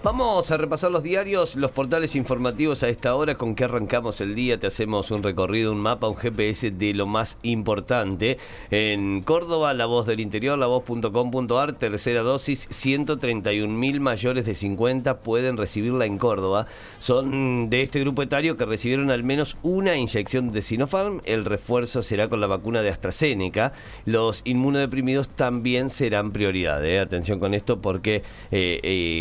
Vamos a repasar los diarios, los portales informativos a esta hora con que arrancamos el día. Te hacemos un recorrido, un mapa, un GPS de lo más importante. En Córdoba, La Voz del Interior, lavoz.com.ar, tercera dosis, 131 mil mayores de 50 pueden recibirla en Córdoba. Son de este grupo etario que recibieron al menos una inyección de Sinopharm. El refuerzo será con la vacuna de AstraZeneca. Los inmunodeprimidos también serán prioridad. ¿eh? Atención con esto porque eh,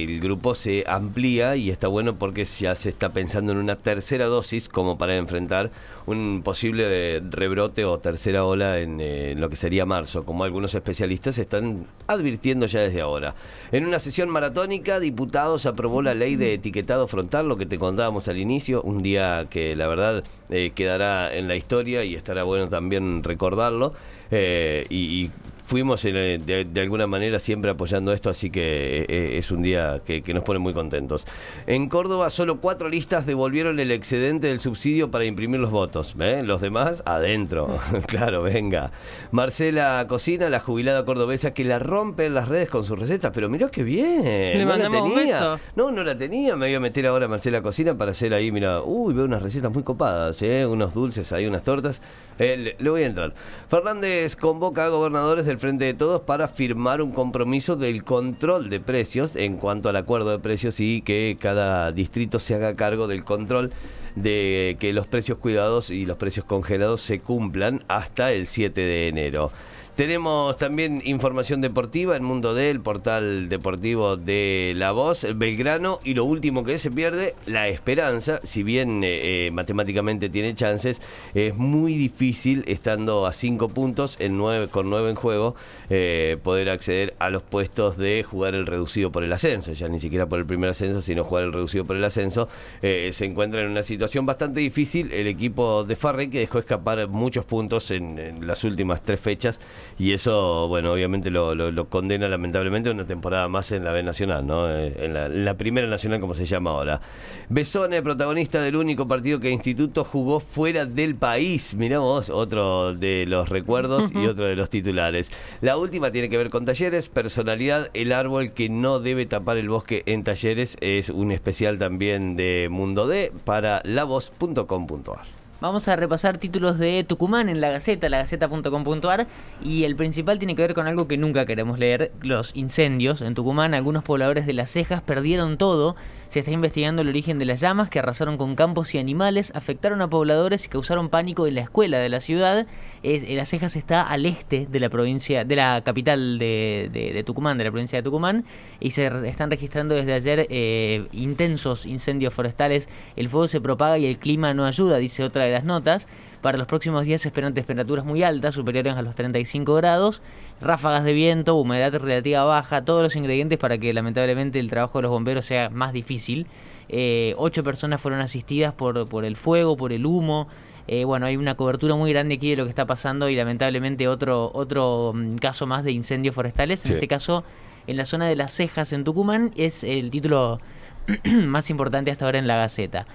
el grupo se amplía y está bueno porque ya se está pensando en una tercera dosis como para enfrentar un posible rebrote o tercera ola en, eh, lo que sería marzo, como algunos especialistas están advirtiendo ya desde ahora. En una sesión maratónica, diputados aprobó la ley de etiquetado frontal, lo que te contábamos al inicio, un día que la verdad eh, quedará en la historia y estará bueno también recordarlo. Eh, y, fuimos de, alguna manera siempre apoyando esto, así que eh, es un día que, nos pone muy contentos. En Córdoba, solo cuatro listas devolvieron el excedente del subsidio para imprimir los votos. Los demás, adentro. claro, venga. Marcela Cocina, la jubilada cordobesa, que la rompe en las redes con sus recetas, pero mirá qué bien. no la tenía. No, no la tenía. Me voy a meter ahora a Marcela Cocina para hacer ahí, mira, uy, veo unas recetas muy copadas, ¿eh? unos dulces ahí, unas tortas. Eh, le, voy a entrar. Fernández convoca a gobernadores del Frente de Todos para firmar un compromiso del control de precios en cuanto al acuerdo de precios y que cada distrito se haga cargo del control de que los precios cuidados y los precios congelados se cumplan hasta el 7 de enero. Tenemos también información deportiva en Mundo D, el portal deportivo de La Voz, Belgrano, y lo último que se pierde, la esperanza, si bien eh, eh, matemáticamente tiene chances, es muy difícil, estando a cinco puntos, en nueve, con nueve en juego, eh, poder acceder a los puestos de jugar el reducido por el ascenso, ya ni siquiera por el primer ascenso, sino jugar el reducido por el ascenso. se encuentra en una situación bastante difícil el equipo de Farrey, que dejó escapar muchos puntos en las últimas tres fechas y eso, bueno, obviamente lo, condena lamentablemente una temporada más en la B Nacional, ¿no? Eh, en la, Primera Nacional, como se llama ahora. Besone, protagonista del único partido que Instituto jugó fuera del país. Miramos, otro de los recuerdos y otro de los titulares. La última tiene que ver con talleres, personalidad, el árbol que no debe tapar el bosque en talleres. Es un especial también de Mundo D para lavoz.com.ar. Vamos a repasar títulos de Tucumán en la Gaceta, lagaceta.com.ar y el principal tiene que ver con algo que nunca queremos leer, los incendios. En Tucumán algunos pobladores de las cejas perdieron todo se está investigando el origen de las llamas que arrasaron con campos y animales, afectaron a pobladores y causaron pánico en la escuela de la ciudad. Eh, las Cejas está al este de la provincia, de la capital de, Tucumán, de la provincia de Tucumán, y se están registrando desde ayer eh, intensos incendios forestales. El fuego se propaga y el clima no ayuda, dice otra de las notas. Para los próximos días se esperan temperaturas muy altas, superiores a los 35 grados, ráfagas de viento, humedad relativa baja, todos los ingredientes para que lamentablemente el trabajo de los bomberos sea más difícil. Eh, ocho personas fueron asistidas por, por el fuego, por el humo. Eh, bueno, hay una cobertura muy grande aquí de lo que está pasando y lamentablemente otro, otro mm, caso más de incendios forestales. En este caso, en la zona de las cejas en Tucumán, es el título más importante hasta ahora en la Gaceta.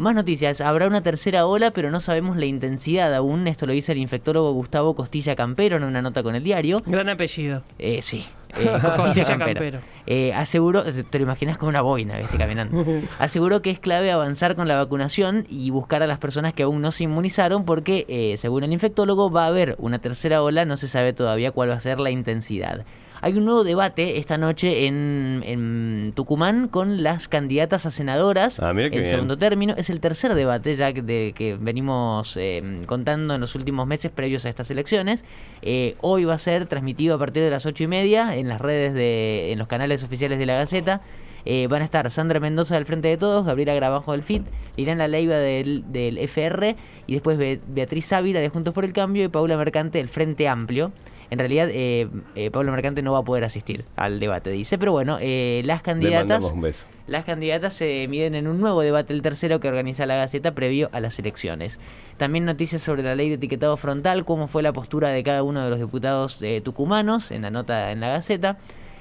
Más noticias, habrá una tercera ola, pero no sabemos la intensidad aún. Esto lo dice el infectólogo Gustavo Costilla Campero en una nota con el diario. Gran apellido. Eh, sí. Eh, Costilla Campero. Eh, aseguró, te lo imaginas con una boina, ¿viste? caminando. aseguró que es clave avanzar con la vacunación y buscar a las personas que aún no se inmunizaron, porque eh, según el infectólogo va a haber una tercera ola, no se sabe todavía cuál va a ser la intensidad. Hay un nuevo debate esta noche en, Tucumán con las candidatas a senadoras ah, en segundo término. Es el tercer debate ya de que venimos eh, contando en los últimos meses previos a estas elecciones. Eh, hoy va a ser transmitido a partir de las ocho y media en las redes de, en los canales oficiales de la Gaceta. Eh, van a estar Sandra Mendoza del Frente de Todos, Gabriela Grabajo del FIT, Liliana Leiva del, del FR y después Beatriz Ávila de Juntos por el Cambio y Paula Mercante del Frente Amplio. En realidad, eh, eh, Pablo Mercante no va a poder asistir al debate, dice. Pero bueno, eh, las candidatas. Las candidatas se miden en un nuevo debate, el tercero que organiza la Gaceta previo a las elecciones. También noticias sobre la ley de etiquetado frontal, cómo fue la postura de cada uno de los diputados tucumanos en la nota en la Gaceta.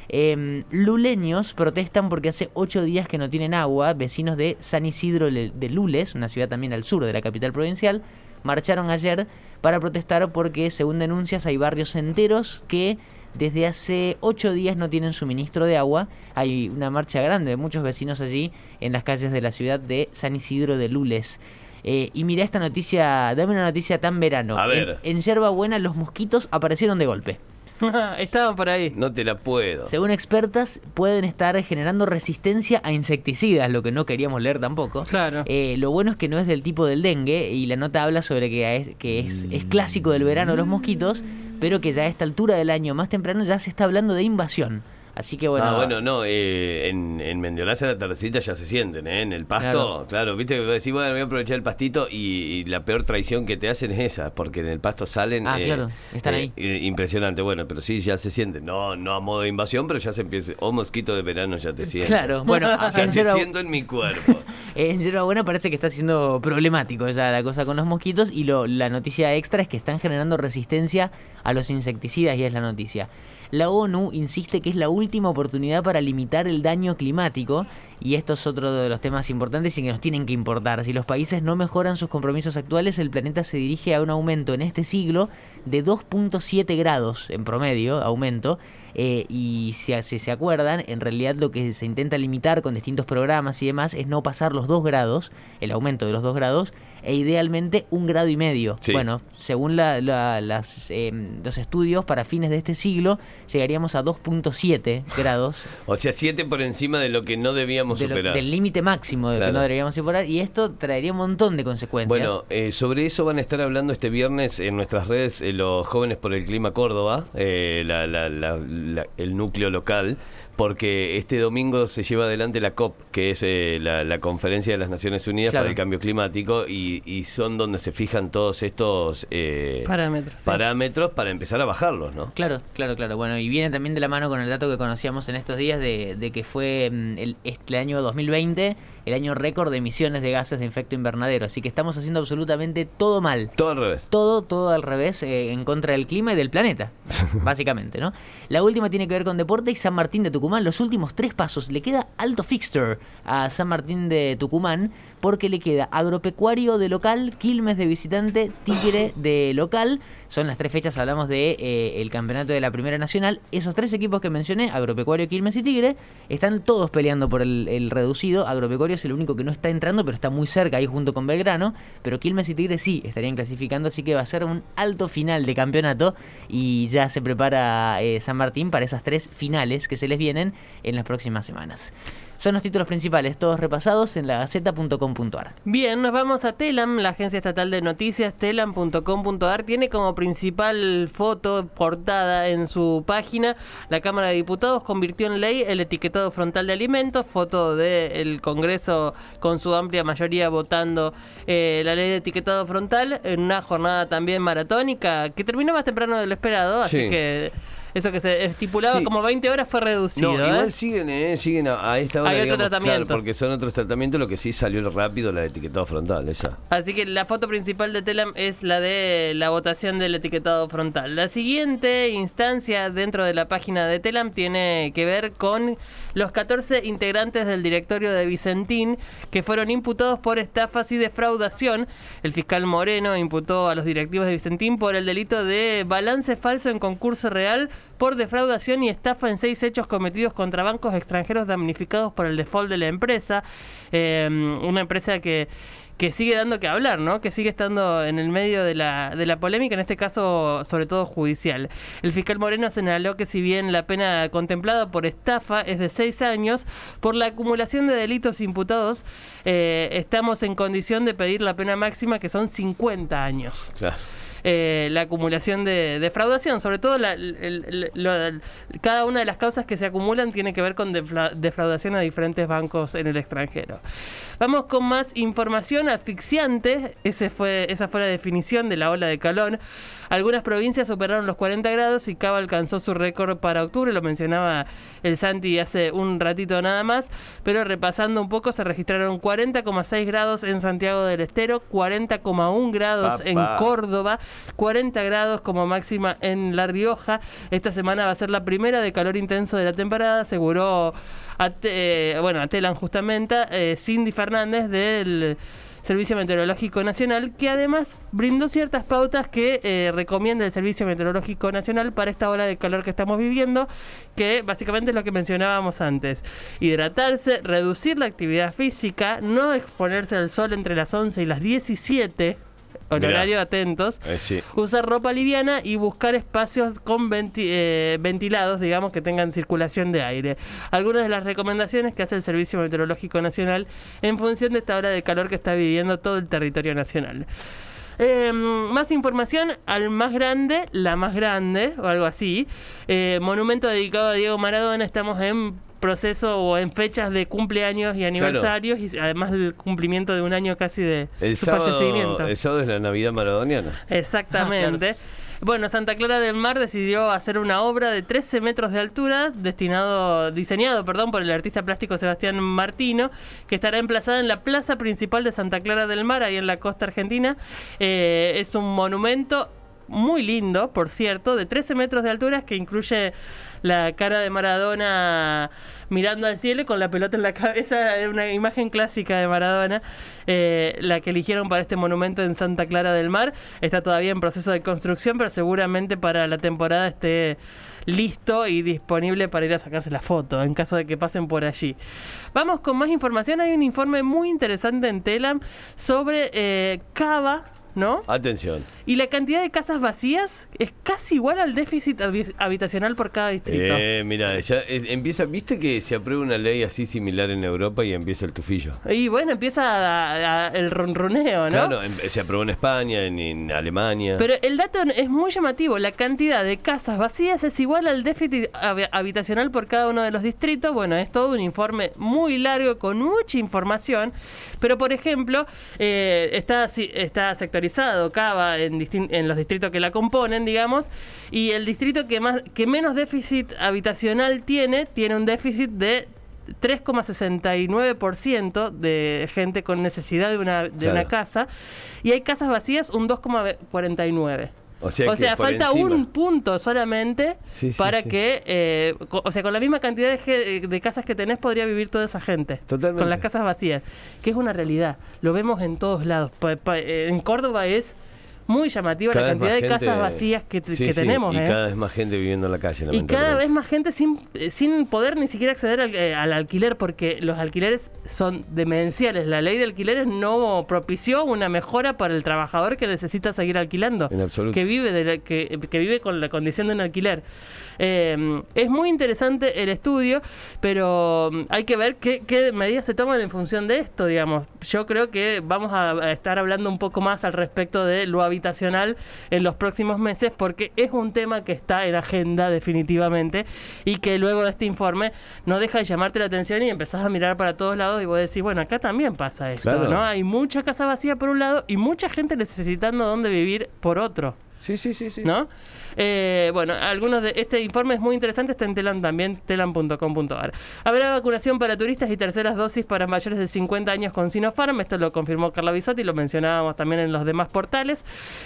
Em, luleños protestan porque hace ocho días que no tienen agua. Vecinos de San Isidro de Lules, una ciudad también al sur de la capital provincial, marcharon ayer para protestar porque, según denuncias, hay barrios enteros que desde hace ocho días no tienen suministro de agua. Hay una marcha grande de muchos vecinos allí en las calles de la ciudad de San Isidro de Lules. Eh, y mira esta noticia, dame una noticia tan verano. A ver. En, en Yerba Buena los mosquitos aparecieron de golpe. Estaban por ahí. No te la puedo. Según expertas, pueden estar generando resistencia a insecticidas, lo que no queríamos leer tampoco. Claro. Eh, lo bueno es que no es del tipo del dengue y la nota habla sobre que es, que es, es clásico del verano los mosquitos, pero que ya a esta altura del año más temprano ya se está hablando de invasión. Así que bueno. ah, bueno, no, eh, en, en Mendiolaza la tardecita ya se sienten, ¿eh? En el pasto, claro, viste que decís, bueno, voy a aprovechar el pastito y, y la peor traición que te hacen es esa, porque en el pasto salen... Ah, eh, claro, están eh, ahí. eh, impresionante, bueno, pero sí, ya se sienten, no no a modo de invasión, pero ya se empieza, o mosquito de verano ya te siento. Claro, bueno, Ya te Yerba- siento en mi cuerpo. En Yerba Buena parece que está siendo problemático ya la cosa con los mosquitos y lo, la noticia extra es que están generando resistencia a los insecticidas y es la noticia. La ONU insiste que es la última oportunidad para limitar el daño climático y esto es otro de los temas importantes y que nos tienen que importar. Si los países no mejoran sus compromisos actuales, el planeta se dirige a un aumento en este siglo de 2.7 grados en promedio, aumento. eh, y si, si se acuerdan, en realidad lo que se intenta limitar con distintos programas y demás es no pasar los 2 grados, el aumento de los 2 grados, e idealmente un grado y medio. Sí. Bueno, según la- la- las, eh, los estudios, para fines de este siglo llegaríamos a 2.7 grados O sea, siete por encima de lo que no debíamos de lo- superar. del límite máximo de que Claro. no deberíamos superar y esto traería un montón de consecuencias. Bueno, eh, sobre eso van a estar hablando este viernes en nuestras redes eh, los jóvenes por el clima Córdoba, eh, la- la- la- la- el núcleo local, porque este domingo se lleva adelante la COP, que es eh, la, la conferencia de las Naciones Unidas Claro. para el cambio climático, y, y son donde se fijan todos estos eh, Parámetros. sí. para empezar a bajarlos, ¿no? Claro, claro, claro. Bueno, y viene también de la mano con el dato que conocíamos en estos días de, de que fue mm, el, este año 2020 el año récord de emisiones de gases de efecto invernadero. Así que estamos haciendo absolutamente todo mal. Todo al revés. Todo, todo al revés, eh, en contra del clima y del planeta, básicamente, ¿no? La última tiene que ver con deporte y San Martín de Tucumán. Los últimos tres pasos le queda alto fixture a San Martín de Tucumán porque le queda agropecuario de local, Quilmes de visitante, Tigre de local. Son las tres fechas, hablamos de eh, el campeonato de la Primera Nacional. Esos tres equipos que mencioné, Agropecuario, Quilmes y Tigre, están todos peleando por el, el reducido. Agropecuario es el único que no está entrando, pero está muy cerca ahí junto con Belgrano. Pero Quilmes y Tigre sí estarían clasificando, así que va a ser un alto final de campeonato. Y ya se prepara eh, San Martín para esas tres finales que se les vienen en las próximas semanas. Son los títulos principales, todos repasados en lagaceta.com.ar. Bien, nos vamos a Telam, la agencia estatal de noticias, telam.com.ar. Tiene como principal foto, portada en su página, la Cámara de Diputados convirtió en ley el etiquetado frontal de alimentos, foto del Congreso con su amplia mayoría votando eh, la ley de etiquetado frontal, en una jornada también maratónica, que terminó más temprano de lo esperado, así Sí. que eso que se estipulaba Sí. como 20 horas fue reducido. No, ¿eh? igual siguen, eh, siguen a, a esta hora. Hay otro digamos, tratamiento. claro, porque son otros tratamientos, lo que sí salió rápido la de etiquetado frontal, esa. Así que la foto principal de Telam es la de la votación del etiquetado frontal. La siguiente instancia dentro de la página de Telam tiene que ver con los 14 integrantes del directorio de Vicentín que fueron imputados por estafas y defraudación. El fiscal Moreno imputó a los directivos de Vicentín por el delito de balance falso en concurso real por defraudación y estafa en seis hechos cometidos contra bancos extranjeros damnificados por el default de la empresa. Eh, una empresa que que sigue dando que hablar, ¿no? Que sigue estando en el medio de la, de la polémica, en este caso sobre todo judicial. El fiscal Moreno señaló que si bien la pena contemplada por estafa es de seis años, por la acumulación de delitos imputados, eh, estamos en condición de pedir la pena máxima que son 50 años Claro. Eh, la acumulación de defraudación, sobre todo la- cada una de las causas que se acumulan tiene que ver con defraudación a diferentes bancos en el extranjero. Vamos con más información asfixiante, Ese fue, esa fue la definición de la ola de calor. Algunas provincias superaron los 40 grados y Cava alcanzó su récord para octubre, lo mencionaba el Santi hace un ratito nada más, pero repasando un poco se registraron 40,6 grados en Santiago del Estero, 40,1 grados en. Córdoba, 40 grados como máxima en La Rioja. Esta semana va a ser la primera de calor intenso de la temporada, aseguró a, eh, bueno, a Telan justamente eh, Cindy Fernández del Servicio Meteorológico Nacional, que además brindó ciertas pautas que eh, recomienda el Servicio Meteorológico Nacional para esta ola de calor que estamos viviendo, que básicamente es lo que mencionábamos antes. Hidratarse, reducir la actividad física, no exponerse al sol entre las 11 y las 17 horario atentos, Eh, sí. usar ropa liviana y buscar espacios con venti- eh, ventilados, digamos, que tengan circulación de aire. Algunas de las recomendaciones que hace el Servicio Meteorológico Nacional en función de esta hora de calor que está viviendo todo el territorio nacional. Eh, más información al más grande, la más grande, o algo así. Eh, monumento dedicado a Diego Maradona. Estamos en proceso o en fechas de cumpleaños y aniversarios y además el cumplimiento de un año casi de El su sábado, fallecimiento. el sábado es la Navidad maradoniana. Exactamente. Bueno, Santa Clara del Mar decidió hacer una obra de 13 metros de altura, destinado, diseñado, perdón, por el artista plástico Sebastián Martino, que estará emplazada en la plaza principal de Santa Clara del Mar, ahí en la costa argentina. Eh, es un monumento muy lindo, por cierto, de 13 metros de altura, que incluye la cara de Maradona mirando al cielo con la pelota en la cabeza, una imagen clásica de Maradona, eh, la que eligieron para este monumento en Santa Clara del Mar. Está todavía en proceso de construcción, pero seguramente para la temporada esté listo y disponible para ir a sacarse la foto en caso de que pasen por allí. Vamos con más información. Hay un informe muy interesante en Telam sobre eh, Cava, ¿no? Atención. Y la cantidad de casas vacías es casi igual al déficit habi- habitacional por cada distrito. Eh, mira, ya eh, empieza, viste que se aprueba una ley así similar en Europa y empieza el tufillo. Y bueno, empieza a- a- el ronroneo, ¿no? Claro, em- se aprobó en España, en, en Alemania. Pero el dato es muy llamativo. La cantidad de casas vacías es igual al déficit hab- habitacional por cada uno de los distritos. Bueno, es todo un informe muy largo con mucha información. Pero, por ejemplo, eh, está, está sectorizado Cava en, en los distritos que la componen, digamos. Y el distrito que, más, que menos déficit habitacional tiene, tiene un déficit de 3,69% de gente con necesidad de una, de Claro. una casa y hay casas vacías un 2,49. O sea, O falta encima. un punto solamente Sí, sí, para sí. que, eh, o sea, con la misma cantidad de, casas que tenés podría vivir toda esa gente. Totalmente. Con las casas vacías, que es una realidad. Lo vemos en todos lados. Pa- pa- en Córdoba es muy llamativa Cada la cantidad de casas vacías que, Sí, que sí, tenemos. Y ¿eh? cada vez más gente viviendo en la calle. Y cada vez más gente sin, eh, sin poder ni siquiera acceder al, eh, al alquiler, porque los alquileres son demenciales. La ley de alquileres no propició una mejora para el trabajador que necesita seguir alquilando. En absoluto. Que vive, de la- que, que vive con la condición de un alquiler. Eh, es muy interesante el estudio, pero mm, hay que ver qué, qué medidas se toman en función de esto, digamos. Yo creo que vamos a, estar hablando un poco más al respecto de lo habitacional en los próximos meses, porque es un tema que está en agenda definitivamente y que luego de este informe no deja de llamarte la atención y empezás a mirar para todos lados y vos decís, bueno, acá también pasa esto, Claro. ¿no? Hay mucha casa vacía por un lado y mucha gente necesitando dónde vivir por otro. Sí, sí, sí, sí. ¿no? Eh, bueno, algunos de este informe es muy interesante, está en Telam también, telam.com.ar. Habrá vacunación para turistas y terceras dosis para mayores de 50 años con Sinopharm, esto lo confirmó Carla Bisotti, lo mencionábamos también en los demás portales.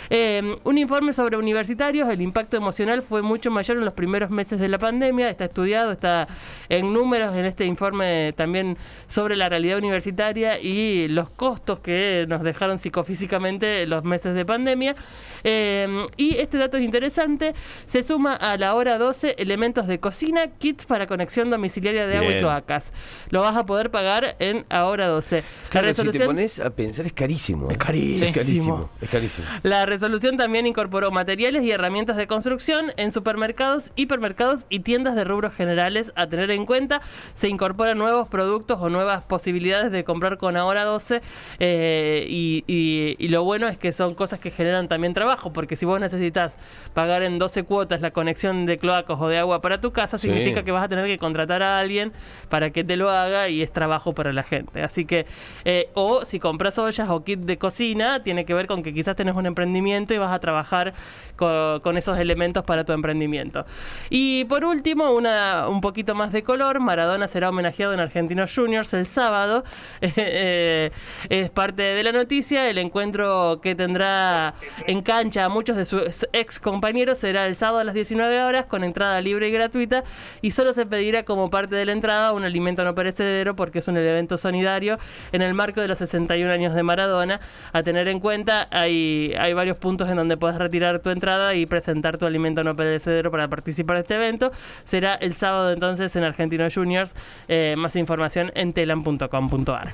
Eh, un informe sobre universitarios, el impacto emocional fue mucho mayor en los primeros meses de la pandemia, está estudiado, está en números en este informe también sobre la realidad universitaria y los costos que nos dejaron psicofísicamente los meses de pandemia. Eh, y este dato es interesante, se suma a la hora 12 elementos de cocina, kits para conexión domiciliaria de agua y Bien. cloacas. Lo vas a poder pagar en ahora 12. Claro, la si te resolución pones a pensar es carísimo. Es carísimo. Es carísimo. Es carísimo. la resolución también incorporó materiales y herramientas de construcción en supermercados, hipermercados y tiendas de rubros generales a tener en cuenta. Se incorporan nuevos productos o nuevas posibilidades de comprar con ahora 12 eh, y, y- y lo bueno es que son cosas que generan también trabajo, porque si vos necesitas pagar en 12 cuotas la conexión de cloacas o de agua para tu casa, Sí. significa que vas a tener que contratar a alguien para que te lo haga y es trabajo para la gente. Así que, eh, o si compras ollas o kit de cocina, tiene que ver con que quizás tenés un emprendimiento y vas a trabajar co- con, esos elementos para tu emprendimiento. Y por último, una, un poquito más de color, Maradona será homenajeado en Argentinos Juniors el sábado. Eh, es parte de la noticia, el encuentro que tendrá en cancha a muchos de sus ex compañeros será el sábado a las 19 horas con entrada libre y gratuita y solo se pedirá como parte de la entrada un alimento no perecedero porque es un evento solidario en el marco de los 61 años de Maradona. A tener en cuenta, hay, hay varios puntos en donde puedes retirar tu entrada y presentar tu alimento no perecedero para participar de este evento. Será el sábado entonces en Argentino Juniors. Eh, más información en telam.com.ar.